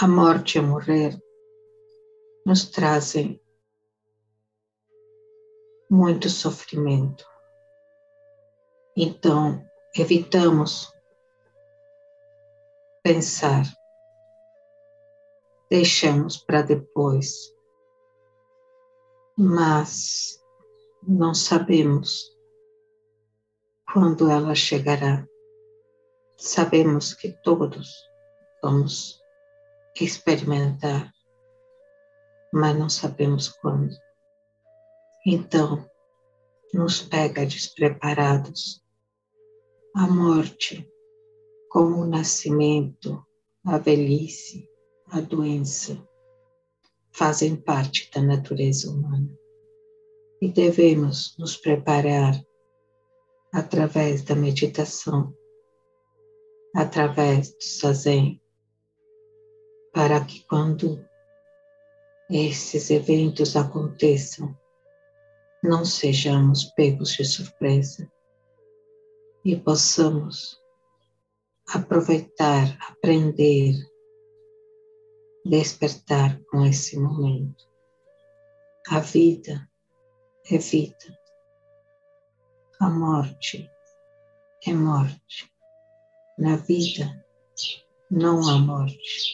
a morte e a morrer nos trazem muito sofrimento. Então, evitamos pensar, deixamos para depois, mas não sabemos quando ela chegará. Sabemos que todos vamos experimentar, mas não sabemos quando. Então, nos pega despreparados. A morte, como o nascimento, a velhice, a doença, fazem parte da natureza humana. E devemos nos preparar através da meditação, através do zazen, para que quando esses eventos aconteçam, não sejamos pegos de surpresa e possamos aproveitar, aprender, despertar com esse momento. A vida é vida, a morte é morte. Na vida não há morte,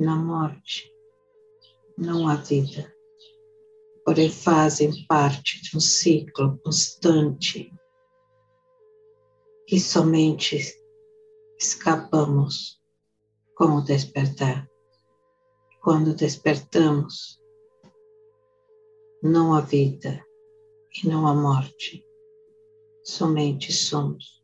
na morte não há vida porém fazem parte de um ciclo constante que somente escapamos com o despertar. Quando despertamos, não há vida e não há morte, somente somos.